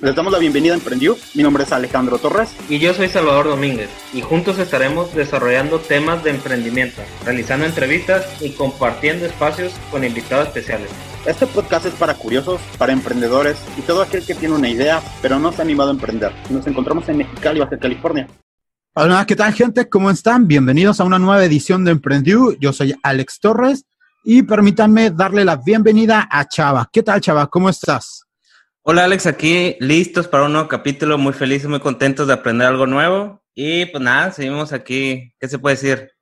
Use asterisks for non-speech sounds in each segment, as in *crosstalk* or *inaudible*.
Les damos la bienvenida a Emprendió. Mi nombre es Alejandro Torres. Y yo soy Salvador Domínguez. Y juntos estaremos desarrollando temas de emprendimiento, realizando entrevistas y compartiendo espacios con invitados especiales. Este podcast es para curiosos, para emprendedores y todo aquel que tiene una idea, pero no se ha animado a emprender. Nos encontramos en Mexicali, Baja California. Hola, ¿qué tal gente? ¿Cómo están? Bienvenidos a una nueva edición de Emprendió. Yo soy Alex Torres y permítanme darle la bienvenida a Chava. ¿Qué tal, Chava? ¿Cómo estás? Hola Alex, aquí listos para un nuevo capítulo, muy felices, muy contentos de aprender algo nuevo. Y pues nada, seguimos aquí, ¿qué se puede decir?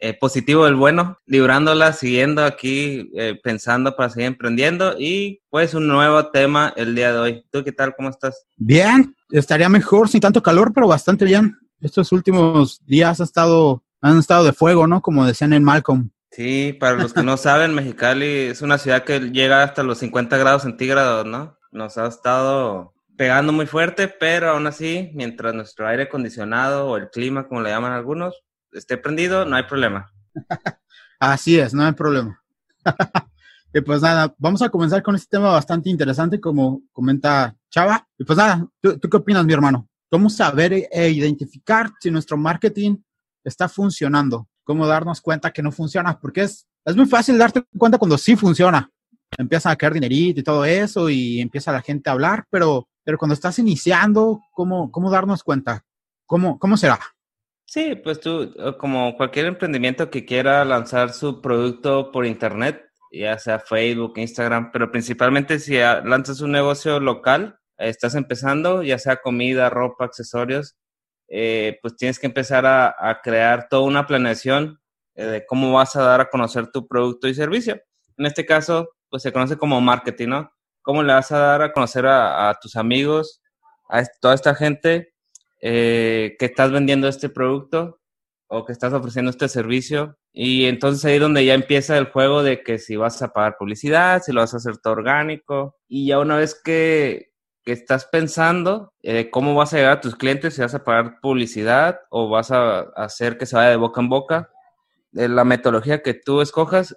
Eh, positivo del bueno, librándola, siguiendo aquí, eh, pensando para seguir emprendiendo y pues un nuevo tema el día de hoy. ¿Tú qué tal? ¿Cómo estás? Bien, estaría mejor sin tanto calor, pero bastante bien. Estos últimos días ha estado, han estado de fuego, ¿no? Como decían en Malcolm. Sí, para los que no saben, Mexicali es una ciudad que llega hasta los 50 grados centígrados, ¿no? Nos ha estado pegando muy fuerte, pero aún así, mientras nuestro aire acondicionado o el clima, como le llaman algunos, esté prendido, no hay problema. *laughs* así es, no hay problema. *laughs* y pues nada, vamos a comenzar con este tema bastante interesante, como comenta Chava. Y pues nada, ¿tú, qué opinas, mi hermano? ¿Cómo saber e identificar si nuestro marketing está funcionando? ¿Cómo darnos cuenta que no funciona? Porque es, es muy fácil darte cuenta cuando sí funciona empieza a caer dinerito y todo eso y empieza la gente a hablar, pero, pero cuando estás iniciando, ¿cómo, cómo darnos cuenta? ¿Cómo, ¿Cómo será? Sí, pues tú, como cualquier emprendimiento que quiera lanzar su producto por internet, ya sea Facebook, Instagram, pero principalmente si lanzas un negocio local, estás empezando, ya sea comida, ropa, accesorios, eh, pues tienes que empezar a, a crear toda una planeación eh, de cómo vas a dar a conocer tu producto y servicio. En este caso, pues se conoce como marketing, ¿no? ¿Cómo le vas a dar a conocer a, tus amigos, a toda esta gente eh, que estás vendiendo este producto o que estás ofreciendo este servicio? Y entonces ahí es donde ya empieza el juego de que si vas a pagar publicidad, si lo vas a hacer todo orgánico. Y ya una vez que, que estás pensando eh, cómo vas a llegar a tus clientes, si vas a pagar publicidad o vas a hacer que se vaya de boca en boca, de la metodología que tú escojas,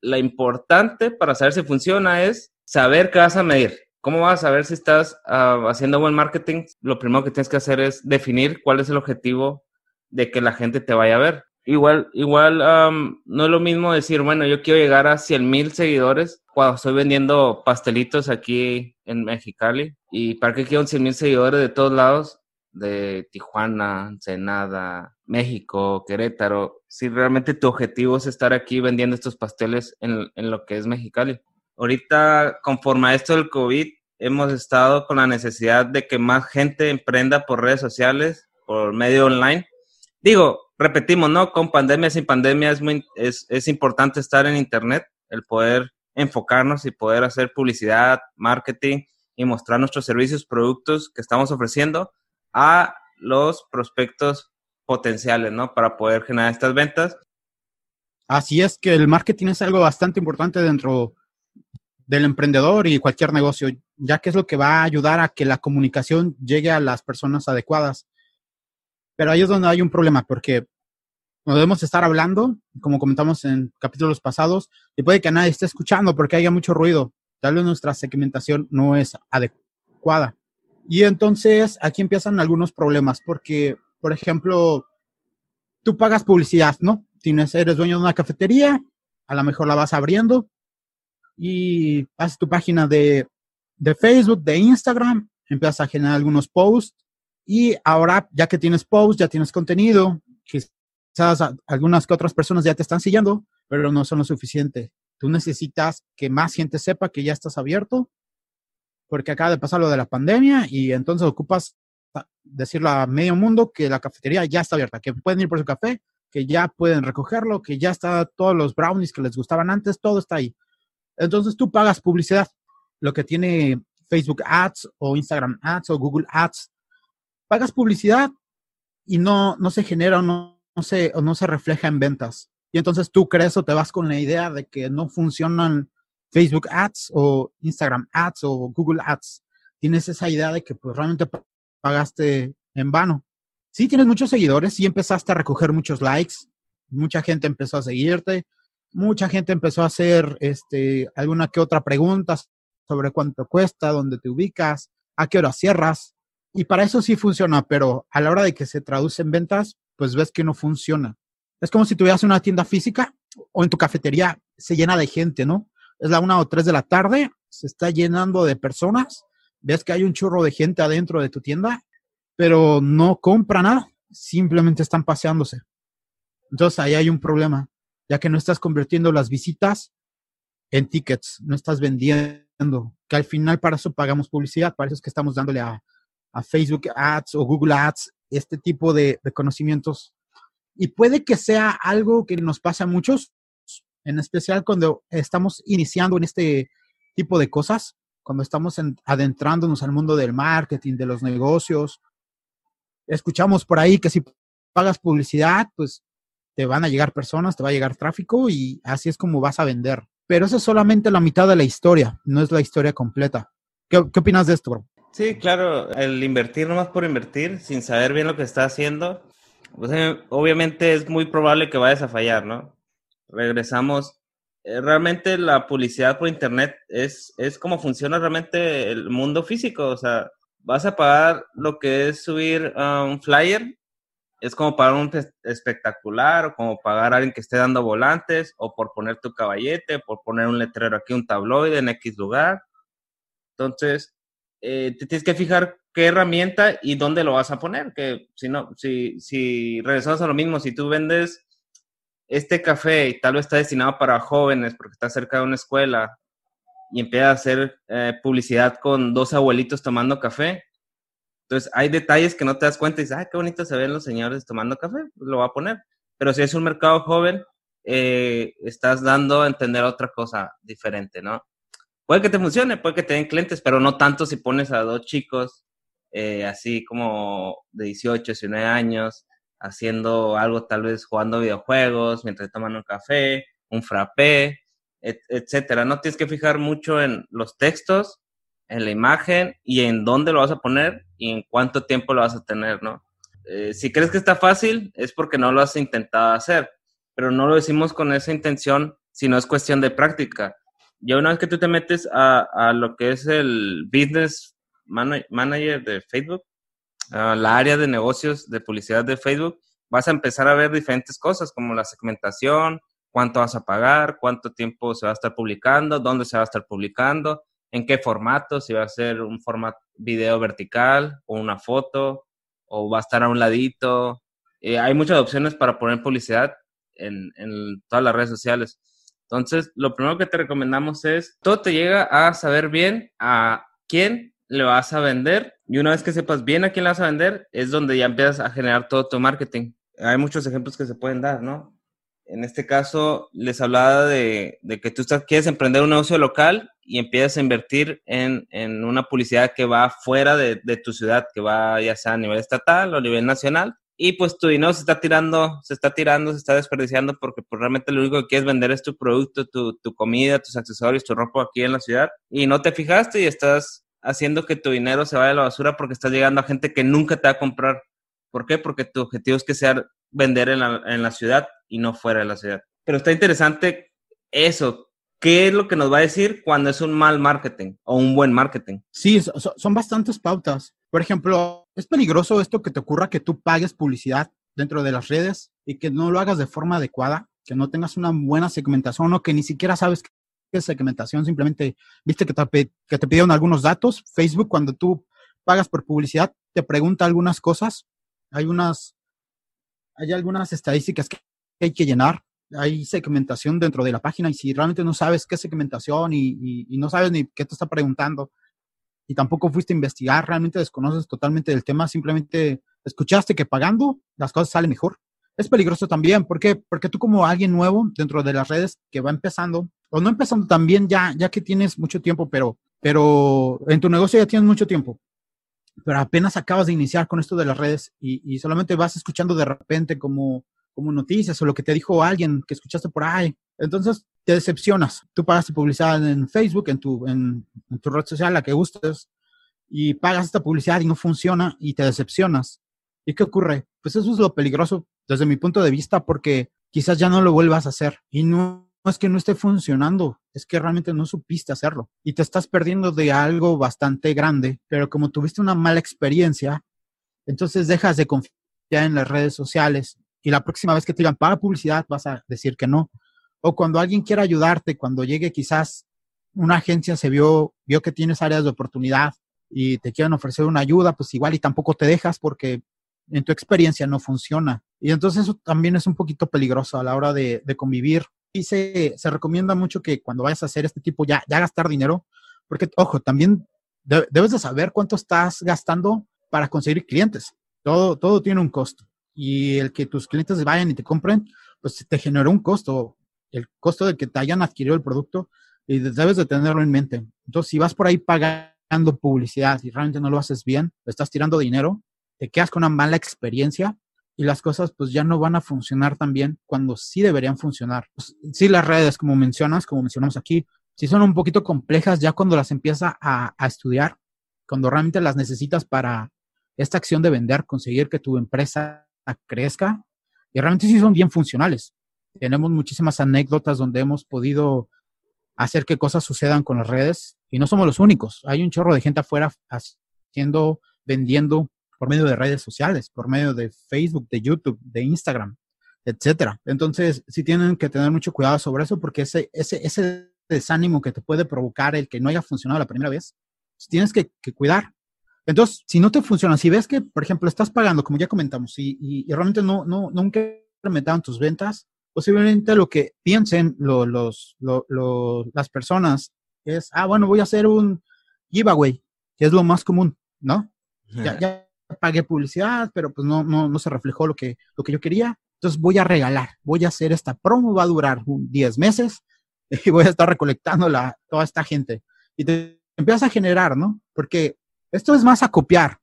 la importante para saber si funciona es saber qué vas a medir. ¿Cómo vas a saber si estás ah, haciendo buen marketing? Lo primero que tienes que hacer es definir cuál es el objetivo de que la gente te vaya a ver. Igual, igual no es lo mismo decir, bueno, yo quiero llegar a 100 mil seguidores cuando estoy vendiendo pastelitos aquí en Mexicali. ¿Y para qué quiero 100 mil seguidores de todos lados? de Tijuana, Ensenada, México, Querétaro, si realmente tu objetivo es estar aquí vendiendo estos pasteles en, lo que es Mexicali. Ahorita, conforme a esto del COVID, hemos estado con la necesidad de que más gente emprenda por redes sociales, por medio online. Digo, repetimos, ¿no? Con pandemia, sin pandemia, es, muy, es, es importante estar en Internet, el poder enfocarnos y poder hacer publicidad, marketing y mostrar nuestros servicios, productos que estamos ofreciendo a los prospectos potenciales, ¿no? Para poder generar estas ventas. Así es que el marketing es algo bastante importante dentro del emprendedor y cualquier negocio, ya que es lo que va a ayudar a que la comunicación llegue a las personas adecuadas. Pero ahí es donde hay un problema, porque no debemos estar hablando, como comentamos en capítulos pasados, y puede que nadie esté escuchando porque haya mucho ruido. Tal vez nuestra segmentación no es adecuada. Y entonces aquí empiezan algunos problemas porque, por ejemplo, tú pagas publicidad, ¿no? Tienes, eres dueño de una cafetería, a lo mejor la vas abriendo y haces tu página de, de Facebook, de Instagram, empiezas a generar algunos posts y ahora ya que tienes posts, ya tienes contenido, quizás algunas que otras personas ya te están siguiendo, pero no son lo suficiente. Tú necesitas que más gente sepa que ya estás abierto porque acaba de pasar lo de la pandemia y entonces ocupas decirle a medio mundo que la cafetería ya está abierta, que pueden ir por su café, que ya pueden recogerlo, que ya está todos los brownies que les gustaban antes, todo está ahí. Entonces tú pagas publicidad, lo que tiene Facebook Ads o Instagram Ads o Google Ads. Pagas publicidad y no, no se genera o no, no, se, o no se refleja en ventas. Y entonces tú crees o te vas con la idea de que no funcionan Facebook Ads o Instagram Ads o Google Ads. Tienes esa idea de que pues realmente pagaste en vano. Sí, tienes muchos seguidores, sí empezaste a recoger muchos likes, mucha gente empezó a seguirte, mucha gente empezó a hacer este, alguna que otra pregunta sobre cuánto cuesta, dónde te ubicas, a qué hora cierras. Y para eso sí funciona, pero a la hora de que se traduce en ventas, pues ves que no funciona. Es como si tuvieras una tienda física o en tu cafetería se llena de gente, ¿no? Es la una o tres de la tarde, se está llenando de personas, ves que hay un churro de gente adentro de tu tienda, pero no compra nada, simplemente están paseándose. Entonces ahí hay un problema, ya que no estás convirtiendo las visitas en tickets, no estás vendiendo, que al final para eso pagamos publicidad, para eso es que estamos dándole a, Facebook Ads o Google Ads este tipo de, de conocimientos. Y puede que sea algo que nos pase a muchos, en especial cuando estamos iniciando en este tipo de cosas, cuando estamos adentrándonos al mundo del marketing, de los negocios. Escuchamos por ahí que si pagas publicidad, pues te van a llegar personas, te va a llegar tráfico y así es como vas a vender. Pero eso es solamente la mitad de la historia, no es la historia completa. ¿Qué, qué opinas de esto, bro? Sí, claro, el invertir nomás por invertir, sin saber bien lo que está haciendo, pues, eh, obviamente es muy probable que vayas a fallar, ¿no? regresamos. Eh, realmente la publicidad por internet es, es como funciona realmente el mundo físico. O sea, vas a pagar lo que es subir un flyer, es como pagar un espectacular, o como pagar a alguien que esté dando volantes, o por poner tu caballete, por poner un letrero aquí, un tabloide en X lugar. Entonces, eh, te tienes que fijar qué herramienta y dónde lo vas a poner. Que si no, si, si regresamos a lo mismo, si tú vendes este café y tal vez está destinado para jóvenes porque está cerca de una escuela y empieza a hacer eh, publicidad con dos abuelitos tomando café. Entonces hay detalles que no te das cuenta y dices, ah, qué bonito se ven los señores tomando café, lo va a poner. Pero si es un mercado joven, eh, estás dando a entender otra cosa diferente, ¿no? Puede que te funcione, puede que te den clientes, pero no tanto si pones a dos chicos eh, así como de 18, 19 años, haciendo algo, tal vez jugando videojuegos, mientras toman un café, un frappé, etcétera. No tienes que fijar mucho en los textos, en la imagen y en dónde lo vas a poner y en cuánto tiempo lo vas a tener, ¿no? Eh, si crees que está fácil, es porque no lo has intentado hacer, pero no lo decimos con esa intención, sino es cuestión de práctica. Ya una vez que tú te metes a lo que es el business manager de Facebook, la área de negocios de publicidad de Facebook, vas a empezar a ver diferentes cosas como la segmentación, cuánto vas a pagar, cuánto tiempo se va a estar publicando, dónde se va a estar publicando, en qué formato, si va a ser un formato video vertical o una foto, o va a estar a un ladito. Eh, hay muchas opciones para poner publicidad en, en todas las redes sociales. Entonces, lo primero que te recomendamos es, todo te llega a saber bien a quién le vas a vender y una vez que sepas bien a quién le vas a vender, es donde ya empiezas a generar todo tu marketing. Hay muchos ejemplos que se pueden dar, ¿no? En este caso, les hablaba de, que tú quieres emprender un negocio local y empiezas a invertir en, una publicidad que va fuera de, tu ciudad, que va ya sea a nivel estatal o a nivel nacional. Y pues tu dinero se está tirando, se está tirando, se está desperdiciando porque pues, realmente lo único que quieres vender es tu producto, tu, tu comida, tus accesorios, tu ropa aquí en la ciudad. Y no te fijaste y estás haciendo que tu dinero se vaya a la basura porque estás llegando a gente que nunca te va a comprar. ¿Por qué? Porque tu objetivo es que sea vender en la, en la ciudad y no fuera de la ciudad. Pero está interesante eso. ¿Qué es lo que nos va a decir cuando es un mal marketing o un buen marketing? Sí, son bastantes pautas. Por ejemplo, es peligroso esto que te ocurra que tú pagues publicidad dentro de las redes y que no lo hagas de forma adecuada, que no tengas una buena segmentación o que ni siquiera sabes es segmentación, simplemente viste que te, que te pidieron algunos datos. Facebook, cuando tú pagas por publicidad, te pregunta algunas cosas. Hay unas, hay algunas estadísticas que hay que llenar. Hay segmentación dentro de la página y si realmente no sabes qué segmentación y, y no sabes ni qué te está preguntando y tampoco fuiste a investigar, realmente desconoces totalmente del tema, simplemente escuchaste que pagando las cosas salen mejor. Es peligroso también, ¿por qué? Porque tú como alguien nuevo dentro de las redes que va empezando, o no empezando también ya, ya que tienes mucho tiempo, pero, pero en tu negocio ya tienes mucho tiempo, pero apenas acabas de iniciar con esto de las redes y, solamente vas escuchando de repente como, como noticias o lo que te dijo alguien que escuchaste por ahí. Entonces te decepcionas. Tú pagas publicidad en Facebook, en tu, en, en tu red social, la que gustes, y pagas esta publicidad y no funciona y te decepcionas. ¿Y qué ocurre? Pues eso es lo peligroso desde mi punto de vista porque quizás ya no lo vuelvas a hacer y no no es que no esté funcionando, es que realmente no supiste hacerlo y te estás perdiendo de algo bastante grande, pero como tuviste una mala experiencia, entonces dejas de confiar en las redes sociales y la próxima vez que te digan para publicidad vas a decir que no. O cuando alguien quiera ayudarte, cuando llegue quizás una agencia se vio, vio que tienes áreas de oportunidad y te quieren ofrecer una ayuda, pues igual y tampoco te dejas porque en tu experiencia no funciona. Y entonces eso también es un poquito peligroso a la hora de, convivir. Y se, se, recomienda mucho que cuando vayas a hacer este tipo, ya, ya gastar dinero, porque, ojo, también debes de saber cuánto estás gastando para conseguir clientes. Todo, todo tiene un costo. Y el que tus clientes vayan y te compren, pues te genera un costo. El costo de que te hayan adquirido el producto y debes de tenerlo en mente. Entonces, si vas por ahí pagando publicidad y realmente no lo haces bien, estás tirando dinero, te quedas con una mala experiencia y las cosas pues ya no van a funcionar tan bien cuando sí deberían funcionar. Pues, sí, las redes, como mencionas, como mencionamos aquí, sí son un poquito complejas ya cuando las empiezas a, a estudiar, cuando realmente las necesitas para esta acción de vender, conseguir que tu empresa crezca, y realmente sí son bien funcionales. Tenemos muchísimas anécdotas donde hemos podido hacer que cosas sucedan con las redes y no somos los únicos. Hay un chorro de gente afuera haciendo, vendiendo por medio de redes sociales, por medio de Facebook, de YouTube, de Instagram, etcétera. Entonces, sí tienen que tener mucho cuidado sobre eso porque ese, ese, ese desánimo que te puede provocar el que no haya funcionado la primera vez, pues tienes que, cuidar. Entonces, si no te funciona, si ves que, por ejemplo, estás pagando, como ya comentamos, y, y, realmente no, no, nunca incrementaron tus ventas, posiblemente lo que piensen los, los, las personas es, ah, bueno, voy a hacer un giveaway, que es lo más común, ¿no? Ya, ya, pagué publicidad, pero pues no, no, no se reflejó lo que, lo que yo quería. Entonces voy a regalar, voy a hacer esta promo, va a durar 10 meses *laughs* y voy a estar recolectando la, toda esta gente. Y te empiezas a generar, ¿no? Porque esto es más a copiar.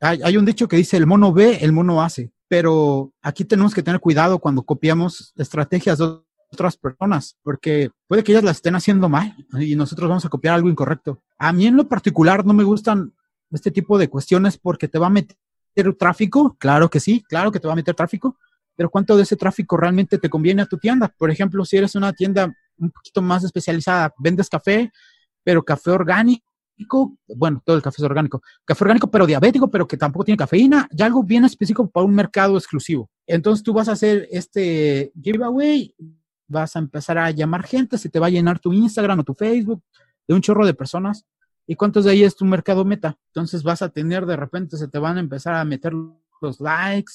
Hay, hay, un dicho que dice, el mono ve, el mono hace. Pero aquí tenemos que tener cuidado cuando copiamos estrategias de otras personas, porque puede que ellas las estén haciendo mal y nosotros vamos a copiar algo incorrecto. A mí en lo particular no me gustan este tipo de cuestiones porque te va a meter tráfico, claro que sí, claro que te va a meter tráfico, pero ¿cuánto de ese tráfico realmente te conviene a tu tienda? Por ejemplo, si eres una tienda un poquito más especializada, vendes café, pero café orgánico, bueno, todo el café es orgánico, café orgánico pero diabético, pero que tampoco tiene cafeína, ya algo bien específico para un mercado exclusivo. Entonces tú vas a hacer este giveaway, vas a empezar a llamar gente, se te va a llenar tu Instagram o tu Facebook de un chorro de personas ¿Y cuántos de ahí es tu mercado meta? Entonces vas a tener de repente, se te van a empezar a meter los likes,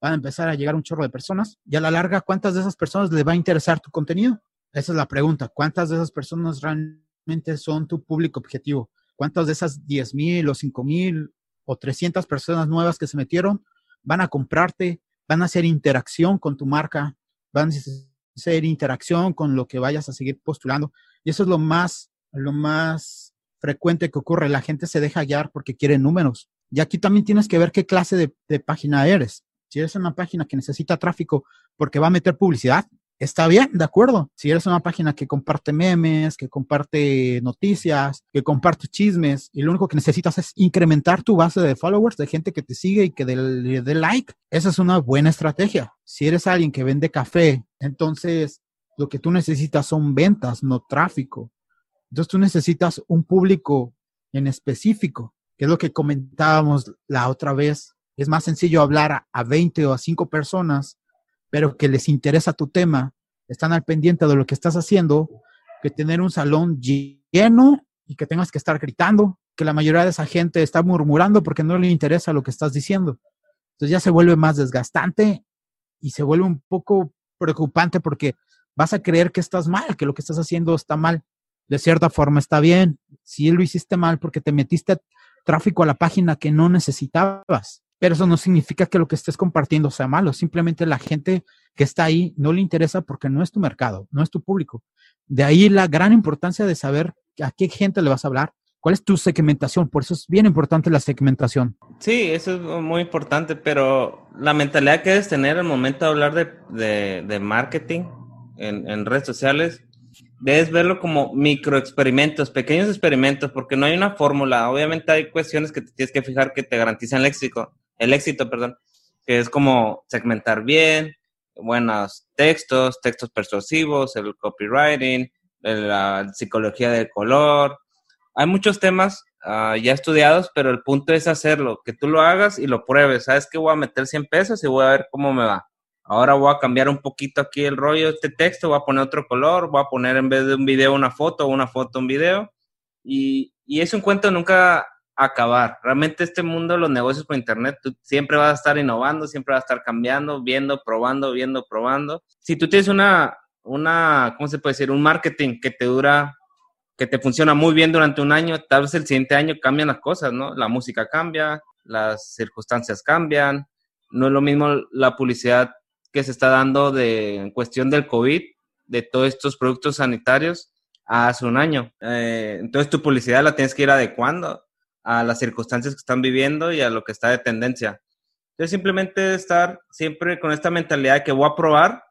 van a empezar a llegar un chorro de personas. Y a la larga, ¿cuántas de esas personas les va a interesar tu contenido? Esa es la pregunta. ¿Cuántas de esas personas realmente son tu público objetivo? ¿Cuántas de esas 10 mil o 5 mil o 300 personas nuevas que se metieron van a comprarte, van a hacer interacción con tu marca, van a hacer interacción con lo que vayas a seguir postulando? Y eso es lo más, lo más frecuente que ocurre. La gente se deja guiar porque quiere números. Y aquí también tienes que ver qué clase de, página eres. Si eres una página que necesita tráfico porque va a meter publicidad, está bien, de acuerdo. Si eres una página que comparte memes, que comparte noticias, que comparte chismes y lo único que necesitas es incrementar tu base de followers, de gente que te sigue y que le dé like, esa es una buena estrategia. Si eres alguien que vende café, entonces lo que tú necesitas son ventas, no tráfico. Entonces tú necesitas un público en específico, que es lo que comentábamos la otra vez. Es más sencillo hablar a, 20 o a 5 personas, pero que les interesa tu tema, están al pendiente de lo que estás haciendo, que tener un salón lleno y que tengas que estar gritando, que la mayoría de esa gente está murmurando porque no le interesa lo que estás diciendo. Entonces ya se vuelve más desgastante y se vuelve un poco preocupante porque vas a creer que estás mal, que lo que estás haciendo está mal de cierta forma está bien. Si lo hiciste mal porque te metiste tráfico a la página que no necesitabas, pero eso no significa que lo que estés compartiendo sea malo. Simplemente la gente que está ahí no le interesa porque no es tu mercado, no es tu público. De ahí la gran importancia de saber a qué gente le vas a hablar, cuál es tu segmentación. Por eso es bien importante la segmentación. Sí, eso es muy importante, pero la mentalidad que debes tener al momento de hablar de, marketing en, en redes sociales debes verlo como microexperimentos, pequeños experimentos, porque no hay una fórmula. Obviamente hay cuestiones que te tienes que fijar que te garantizan el éxito, el éxito, perdón, que es como segmentar bien, buenos textos, textos persuasivos, el copywriting, la psicología del color. Hay muchos temas ah, ya estudiados, pero el punto es hacerlo, que tú lo hagas y lo pruebes. ¿Sabes que Voy a meter 100 pesos y voy a ver cómo me va. Ahora voy a cambiar un poquito aquí el rollo de este texto, voy a poner otro color, voy a poner en vez de un video una foto, una foto un video. Y, y es un cuento nunca acabar. Realmente este mundo los negocios por internet, siempre vas a estar innovando, siempre vas a estar cambiando, viendo, probando, viendo, probando. Si tú tienes una, una, ¿cómo se puede decir? Un marketing que te dura, que te funciona muy bien durante un año, tal vez el siguiente año cambian las cosas, ¿no? La música cambia, las circunstancias cambian. No es lo mismo la publicidad que se está dando de, en cuestión del COVID, de todos estos productos sanitarios, hace un año. Eh, entonces tu publicidad la tienes que ir adecuando a las circunstancias que están viviendo y a lo que está de tendencia. Entonces simplemente estar siempre con esta mentalidad de que voy a probar,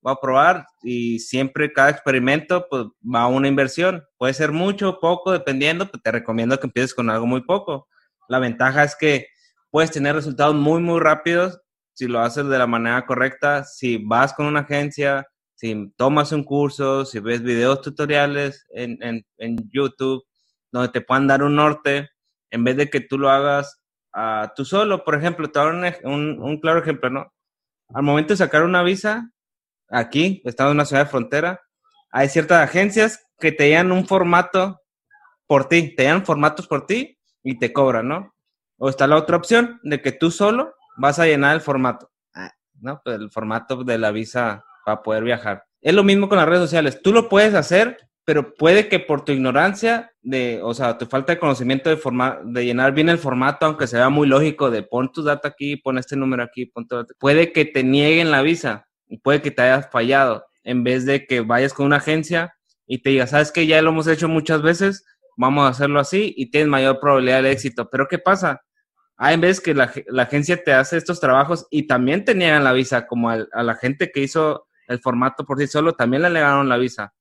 voy a probar y siempre cada experimento pues va a una inversión. Puede ser mucho o poco, dependiendo, pues te recomiendo que empieces con algo muy poco. La ventaja es que puedes tener resultados muy, muy rápidos si lo haces de la manera correcta, si vas con una agencia, si tomas un curso, si ves videos tutoriales en, en, en YouTube, donde te puedan dar un norte, en vez de que tú lo hagas uh, tú solo. Por ejemplo, te voy un, un, claro ejemplo, ¿no? Al momento de sacar una visa, aquí, estando en una ciudad de frontera, hay ciertas agencias que te dan un formato por ti, te dan formatos por ti y te cobran, ¿no? O está la otra opción de que tú solo vas a llenar el formato, ah, ¿no? Pues el formato de la visa para poder viajar. Es lo mismo con las redes sociales. Tú lo puedes hacer, pero puede que por tu ignorancia, de, o sea, tu falta de conocimiento de, de llenar bien el formato, aunque sea muy lógico, de pon tu data aquí, pon este número aquí, pon tu data, puede que te nieguen la visa y puede que te hayas fallado, en vez de que vayas con una agencia y te diga, sabes que ya lo hemos hecho muchas veces, vamos a hacerlo así y tienes mayor probabilidad de éxito. Pero ¿qué pasa? Hay veces que la, agencia te hace estos trabajos y también te niegan la visa, como a la gente que hizo el formato por sí solo, también le negaron la visa.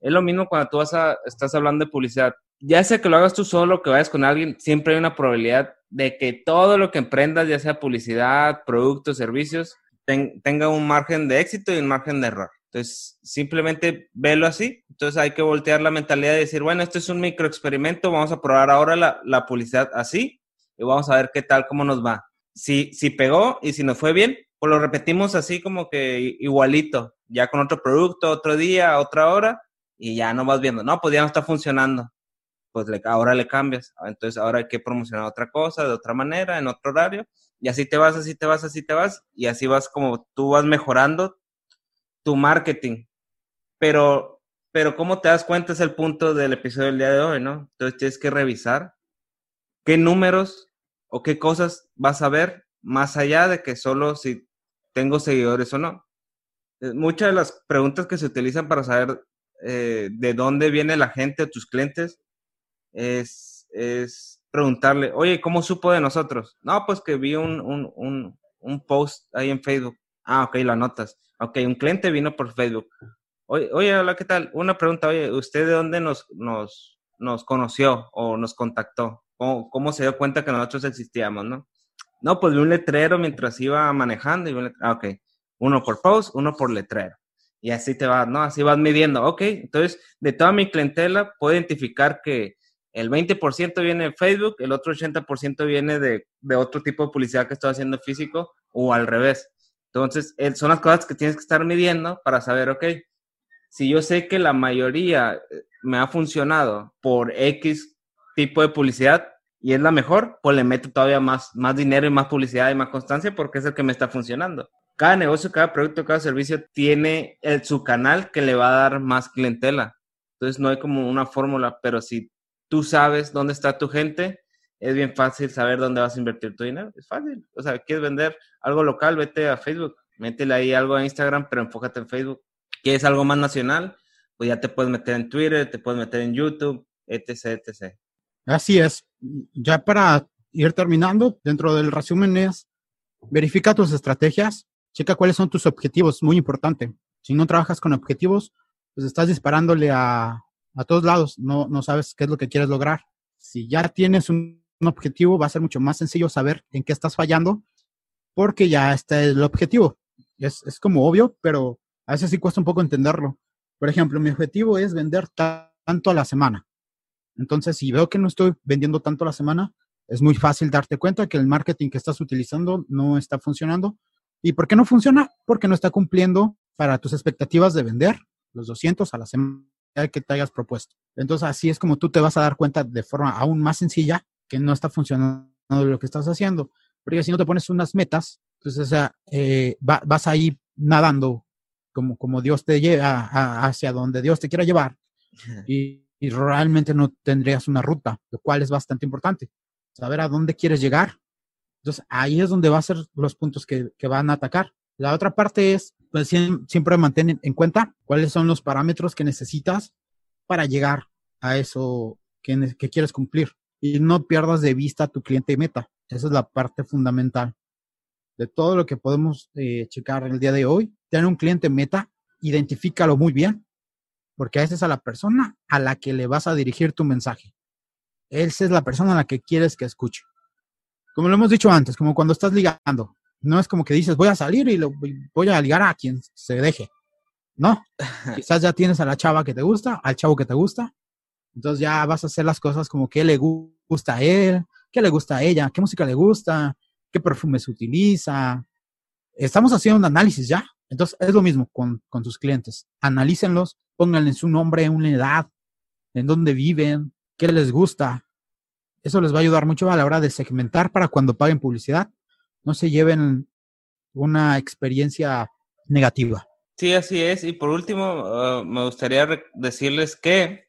Es lo mismo cuando tú vas estás hablando de publicidad. Ya sea que lo hagas tú solo, que vayas con alguien, siempre hay una probabilidad de que todo lo que emprendas, ya sea publicidad, productos, servicios, tenga un margen de éxito y un margen de error. Entonces, simplemente velo así. Entonces, hay que voltear la mentalidad de decir, bueno, esto es un microexperimento, vamos a probar ahora la publicidad así y vamos a ver qué tal, cómo nos va. Si, si pegó y si nos fue bien, pues lo repetimos así como que igualito, ya con otro producto, otro día, otra hora, y ya no vas viendo, no, pues ya no está funcionando, pues le, ahora le cambias, entonces ahora hay que promocionar otra cosa, de otra manera, en otro horario, y así te vas, así te vas, así te vas, y así vas como tú vas mejorando tu marketing. Pero, pero ¿cómo te das cuenta? Es el punto del episodio del día de hoy, ¿no? Entonces tienes que revisar qué números o qué cosas vas a ver más allá de que solo si tengo seguidores o no. Eh, muchas de las preguntas que se utilizan para saber eh, de dónde viene la gente o tus clientes es, es, preguntarle, oye, ¿cómo supo de nosotros? No, pues que vi un, un, un, post ahí en Facebook. Ah, ok, lo anotas. Ok, un cliente vino por Facebook. Oye, oye, hola, ¿qué tal? Una pregunta, oye, ¿usted de dónde nos, nos, nos conoció o nos contactó? Cómo, se dio cuenta que nosotros existíamos, ¿no? No, pues vi un letrero mientras iba manejando y un ah, ok, uno por post, uno por letrero. Y así te vas, ¿no? Así vas midiendo, ok, entonces de toda mi clientela puedo identificar que el 20% viene de Facebook, el otro 80% viene de, de, otro tipo de publicidad que estoy haciendo físico o al revés. Entonces, son las cosas que tienes que estar midiendo para saber, ok, si yo sé que la mayoría eh, me ha funcionado por X tipo de publicidad y es la mejor, pues le meto todavía más, más dinero y más publicidad y más constancia porque es el que me está funcionando. Cada negocio, cada producto, cada servicio tiene el, su canal que le va a dar más clientela. Entonces no hay como una fórmula, pero si tú sabes dónde está tu gente, es bien fácil saber dónde vas a invertir tu dinero. Es fácil. O sea, quieres vender algo local, vete a Facebook, métele ahí algo a Instagram, pero enfócate en Facebook. ¿Quieres algo más nacional? Pues ya te puedes meter en Twitter, te puedes meter en YouTube, etc, etc. Así es. Ya para ir terminando, dentro del resumen es, verifica tus estrategias, checa cuáles son tus objetivos, muy importante. Si no trabajas con objetivos, pues estás disparándole a, a todos lados, no, no sabes qué es lo que quieres lograr. Si ya tienes un, objetivo, va a ser mucho más sencillo saber en qué estás fallando, porque ya está el objetivo. Es, es como obvio, pero a veces sí cuesta un poco entenderlo. Por ejemplo, mi objetivo es vender tanto a la semana. Entonces, si veo que no estoy vendiendo tanto la semana, es muy fácil darte cuenta que el marketing que estás utilizando no está funcionando. ¿Y por qué no funciona? Porque no está cumpliendo para tus expectativas de vender los 200 a la semana que te hayas propuesto. Entonces, así es como tú te vas a dar cuenta de forma aún más sencilla que no está funcionando lo que estás haciendo. Porque si no te pones unas metas, entonces o sea, eh, vas ahí nadando como, como Dios te lleva hacia donde Dios te quiera llevar y, y, realmente no tendrías una ruta, lo cual es bastante importante. Saber a dónde quieres llegar. Entonces ahí es donde va a ser los puntos que, que van a atacar. La otra parte es, pues siempre mantén en cuenta cuáles son los parámetros que necesitas para llegar a eso que, que quieres cumplir y no pierdas de vista tu cliente meta. Esa es la parte fundamental de todo lo que podemos eh, checar el día de hoy. Tener un cliente meta, identifícalo muy bien, porque esa es a la persona a la que le vas a dirigir tu mensaje. Esa es la persona a la que quieres que escuche. Como lo hemos dicho antes, como cuando estás ligando. No es como que dices, voy a salir y lo, voy a ligar a quien se deje. No, *laughs* quizás ya tienes a la chava que te gusta, al chavo que te gusta, entonces ya vas a hacer las cosas como qué le gusta a él, qué le gusta a ella, qué música le gusta, qué perfume se utiliza. Estamos haciendo un análisis ya. Entonces es lo mismo con, con sus clientes. Analícenlos, pónganle su nombre, una edad, en dónde viven, qué les gusta. Eso les va a ayudar mucho a la hora de segmentar para cuando paguen publicidad, no se lleven una experiencia negativa. Sí, así es. Y por último, ah, me gustaría decirles que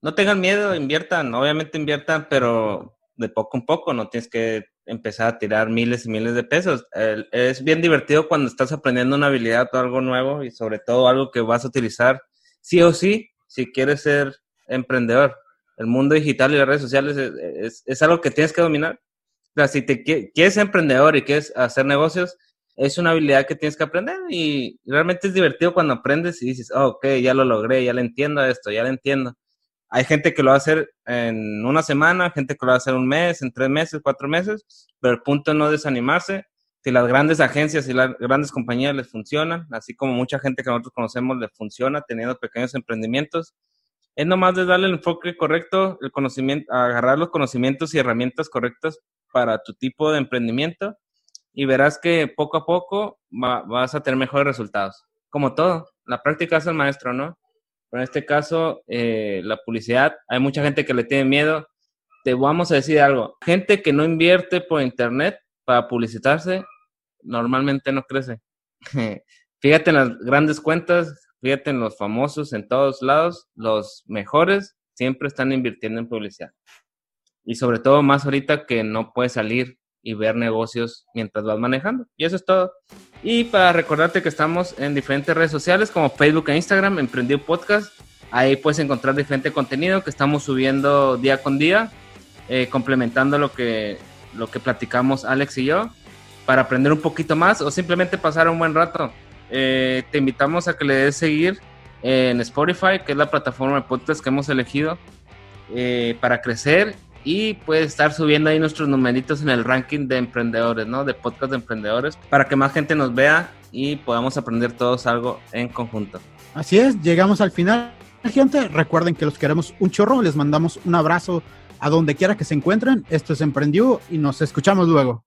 no tengan miedo, inviertan, obviamente inviertan, pero de poco en poco, no tienes que empezar a tirar miles y miles de pesos. es bien divertido cuando estás aprendiendo una habilidad o algo nuevo y sobre todo algo que vas a utilizar sí o sí si quieres ser emprendedor. El mundo digital y las redes sociales es, algo que tienes que dominar. O sea, si te quieres ser emprendedor y quieres hacer negocios, es una habilidad que tienes que aprender y realmente es divertido cuando aprendes y dices, oh, ok, ya lo logré, ya le entiendo esto, ya le entiendo. Hay gente que lo va a hacer en una semana, gente que lo va a hacer un mes, en tres meses, cuatro meses, pero el punto es no desanimarse. Si las grandes agencias y las grandes compañías les funcionan, así como mucha gente que nosotros conocemos les funciona teniendo pequeños emprendimientos, es nomás de darle el enfoque correcto, el conocimiento, agarrar los conocimientos y herramientas correctas para tu tipo de emprendimiento y verás que poco a poco vas a tener mejores resultados. Como todo, la práctica es el maestro, ¿no? Pero en este caso, eh, la publicidad, hay mucha gente que le tiene miedo. Te vamos a decir algo. Gente que no invierte por internet para publicitarse, normalmente no crece. *laughs* fíjate en las grandes cuentas, fíjate en los famosos en todos lados, los mejores siempre están invirtiendo en publicidad. Y sobre todo más ahorita que no puedes salir y ver negocios mientras vas manejando. Y eso es todo. Y para recordarte que estamos en diferentes redes sociales como Facebook e Instagram, Emprendido Podcast. Ahí puedes encontrar diferente contenido que estamos subiendo día con día, eh, complementando lo que, lo que platicamos Alex y yo, para aprender un poquito más o simplemente pasar un buen rato. Eh, te invitamos a que le des seguir en Spotify, que es la plataforma de podcast que hemos elegido eh, para crecer y puede estar subiendo ahí nuestros numeritos en el ranking de emprendedores, ¿no? De podcast de emprendedores, para que más gente nos vea y podamos aprender todos algo en conjunto. Así es, llegamos al final, gente. Recuerden que los queremos un chorro, les mandamos un abrazo a donde quiera que se encuentren. Esto es Emprendió y nos escuchamos luego.